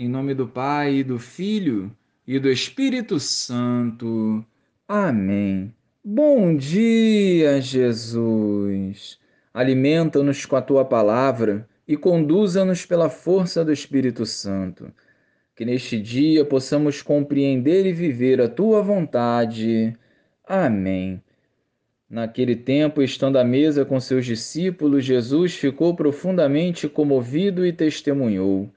Em nome do Pai, e do Filho e do Espírito Santo. Amém. Bom dia, Jesus. Alimenta-nos com a tua palavra e conduza-nos pela força do Espírito Santo. Que neste dia possamos compreender e viver a tua vontade. Amém. Naquele tempo, estando à mesa com seus discípulos, Jesus ficou profundamente comovido e testemunhou: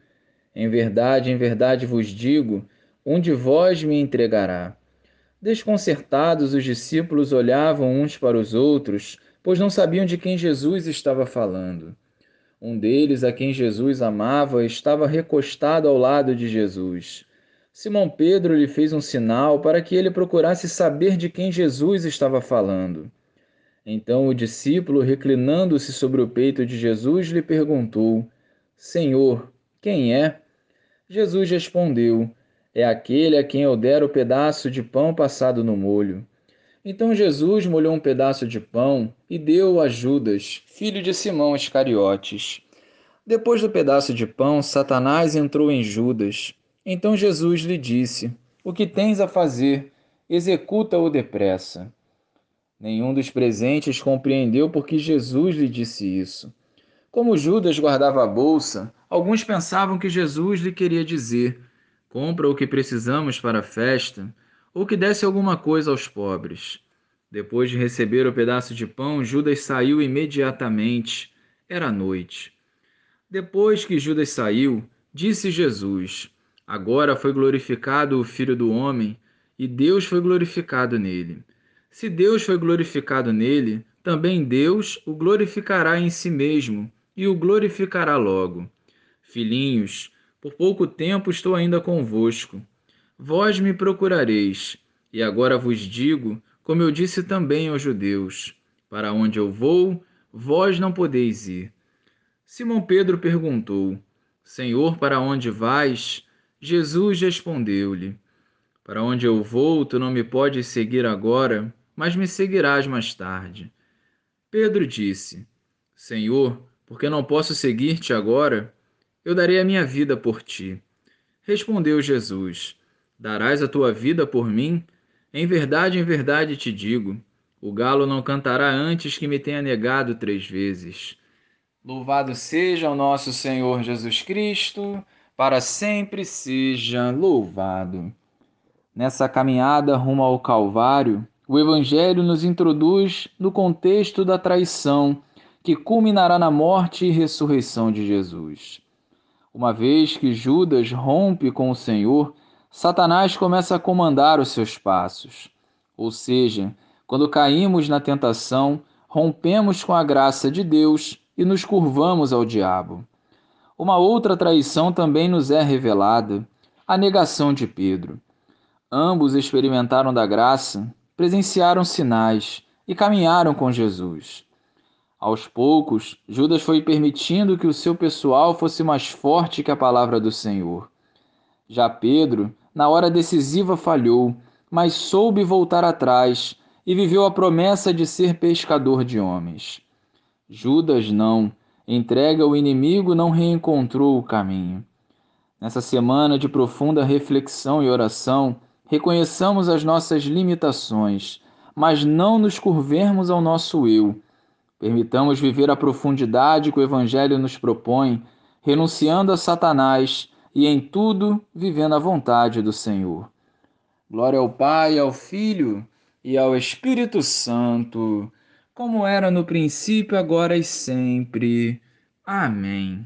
Em verdade, em verdade vos digo, um de vós me entregará. Desconcertados, os discípulos olhavam uns para os outros, pois não sabiam de quem Jesus estava falando. Um deles, a quem Jesus amava, estava recostado ao lado de Jesus. Simão Pedro lhe fez um sinal para que ele procurasse saber de quem Jesus estava falando. Então o discípulo, reclinando-se sobre o peito de Jesus, lhe perguntou: Senhor, quem é? Jesus respondeu: É aquele a quem eu der o pedaço de pão passado no molho. Então Jesus molhou um pedaço de pão e deu a Judas, filho de Simão Iscariotes. Depois do pedaço de pão, Satanás entrou em Judas. Então Jesus lhe disse: O que tens a fazer? Executa-o depressa. Nenhum dos presentes compreendeu por que Jesus lhe disse isso. Como Judas guardava a bolsa, alguns pensavam que Jesus lhe queria dizer: compra o que precisamos para a festa, ou que desse alguma coisa aos pobres. Depois de receber o pedaço de pão, Judas saiu imediatamente. Era noite. Depois que Judas saiu, disse Jesus: Agora foi glorificado o Filho do Homem, e Deus foi glorificado nele. Se Deus foi glorificado nele, também Deus o glorificará em si mesmo e o glorificará logo. Filhinhos, por pouco tempo estou ainda convosco. Vós me procurareis, e agora vos digo, como eu disse também aos judeus: Para onde eu vou, vós não podeis ir. Simão Pedro perguntou: Senhor, para onde vais? Jesus respondeu-lhe: Para onde eu vou, tu não me podes seguir agora mas me seguirás mais tarde. Pedro disse: Senhor, porque não posso seguir-te agora? Eu darei a minha vida por ti. Respondeu Jesus: Darás a tua vida por mim? Em verdade, em verdade te digo: o galo não cantará antes que me tenha negado três vezes. Louvado seja o nosso Senhor Jesus Cristo, para sempre seja louvado. Nessa caminhada rumo ao Calvário, o Evangelho nos introduz no contexto da traição que culminará na morte e ressurreição de Jesus. Uma vez que Judas rompe com o Senhor, Satanás começa a comandar os seus passos. Ou seja, quando caímos na tentação, rompemos com a graça de Deus e nos curvamos ao diabo. Uma outra traição também nos é revelada, a negação de Pedro. Ambos experimentaram da graça, presenciaram sinais e caminharam com Jesus. Aos poucos, Judas foi permitindo que o seu pessoal fosse mais forte que a palavra do Senhor. Já Pedro, na hora decisiva, falhou, mas soube voltar atrás e viveu a promessa de ser pescador de homens. Judas não, entrega ao inimigo, não reencontrou o caminho. Nessa semana de profunda reflexão e oração, reconheçamos as nossas limitações, mas não nos curvemos ao nosso eu. Permitamos viver a profundidade que o Evangelho nos propõe, renunciando a Satanás e em tudo vivendo a vontade do Senhor. Glória ao Pai, ao Filho e ao Espírito Santo, como era no princípio, agora e sempre. Amém.